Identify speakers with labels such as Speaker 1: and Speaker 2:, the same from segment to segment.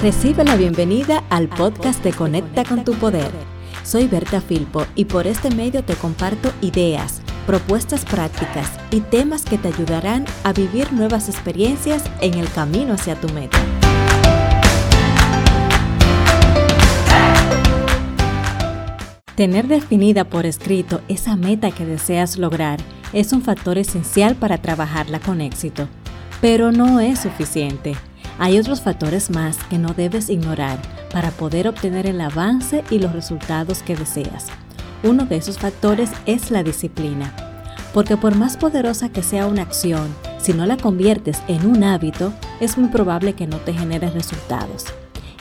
Speaker 1: Recibe la bienvenida al podcast de Conecta con tu Poder. Soy Berta Filpo y por este medio te comparto ideas, propuestas prácticas y temas que te ayudarán a vivir nuevas experiencias en el camino hacia tu meta. Tener definida por escrito esa meta que deseas lograr es un factor esencial para trabajarla con éxito, pero no es suficiente. Hay otros factores más que no debes ignorar para poder obtener el avance y los resultados que deseas. Uno de esos factores es la disciplina, porque por más poderosa que sea una acción, si no la conviertes en un hábito, es muy probable que no te genere resultados.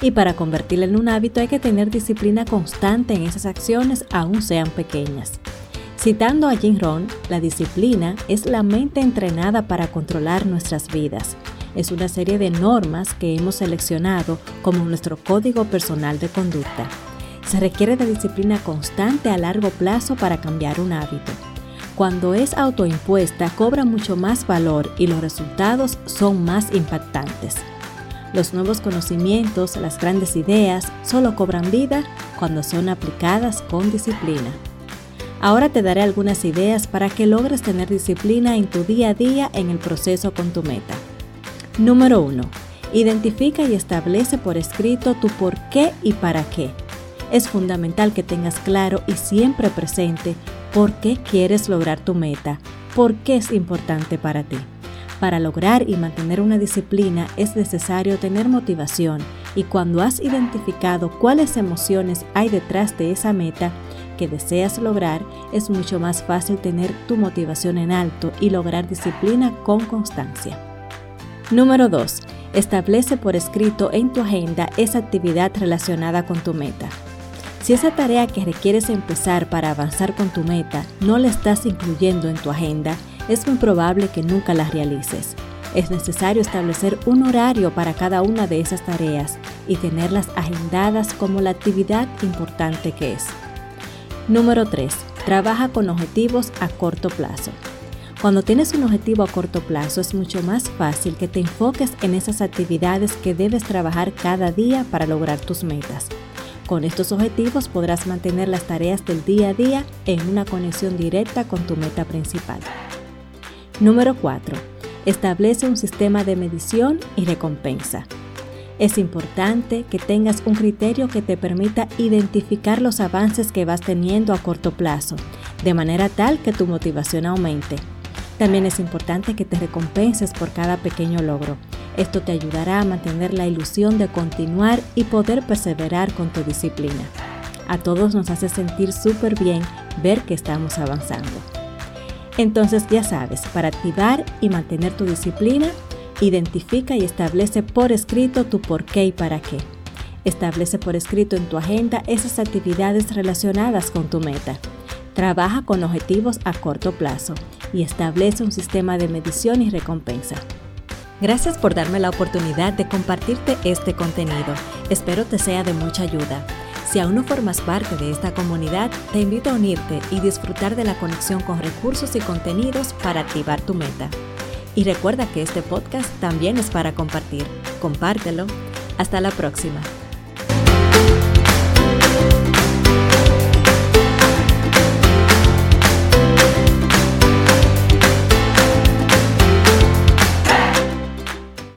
Speaker 1: Y para convertirla en un hábito hay que tener disciplina constante en esas acciones, aun sean pequeñas. Citando a Jim Rohn, la disciplina es la mente entrenada para controlar nuestras vidas es una serie de normas que hemos seleccionado como nuestro código personal de conducta. Se requiere de disciplina constante a largo plazo para cambiar un hábito. Cuando es autoimpuesta cobra mucho más valor y los resultados son más impactantes. Los nuevos conocimientos, las grandes ideas, solo cobran vida cuando son aplicadas con disciplina. Ahora te daré algunas ideas para que logres tener disciplina en tu día a día en el proceso con tu meta. Número 1. Identifica y establece por escrito tu por qué y para qué. Es fundamental que tengas claro y siempre presente por qué quieres lograr tu meta, por qué es importante para ti. Para lograr y mantener una disciplina es necesario tener motivación y cuando has identificado cuáles emociones hay detrás de esa meta que deseas lograr, es mucho más fácil tener tu motivación en alto y lograr disciplina con constancia. Número 2. Establece por escrito en tu agenda esa actividad relacionada con tu meta. Si esa tarea que requieres empezar para avanzar con tu meta no la estás incluyendo en tu agenda, es muy probable que nunca la realices. Es necesario establecer un horario para cada una de esas tareas y tenerlas agendadas como la actividad importante que es. Número 3. Trabaja con objetivos a corto plazo. Cuando tienes un objetivo a corto plazo es mucho más fácil que te enfoques en esas actividades que debes trabajar cada día para lograr tus metas. Con estos objetivos podrás mantener las tareas del día a día en una conexión directa con tu meta principal. Número 4. Establece un sistema de medición y recompensa. Es importante que tengas un criterio que te permita identificar los avances que vas teniendo a corto plazo, de manera tal que tu motivación aumente. También es importante que te recompenses por cada pequeño logro. Esto te ayudará a mantener la ilusión de continuar y poder perseverar con tu disciplina. A todos nos hace sentir súper bien ver que estamos avanzando. Entonces ya sabes, para activar y mantener tu disciplina, identifica y establece por escrito tu por qué y para qué. Establece por escrito en tu agenda esas actividades relacionadas con tu meta. Trabaja con objetivos a corto plazo y establece un sistema de medición y recompensa. Gracias por darme la oportunidad de compartirte este contenido. Espero te sea de mucha ayuda. Si aún no formas parte de esta comunidad, te invito a unirte y disfrutar de la conexión con recursos y contenidos para activar tu meta. Y recuerda que este podcast también es para compartir. Compártelo. Hasta la próxima.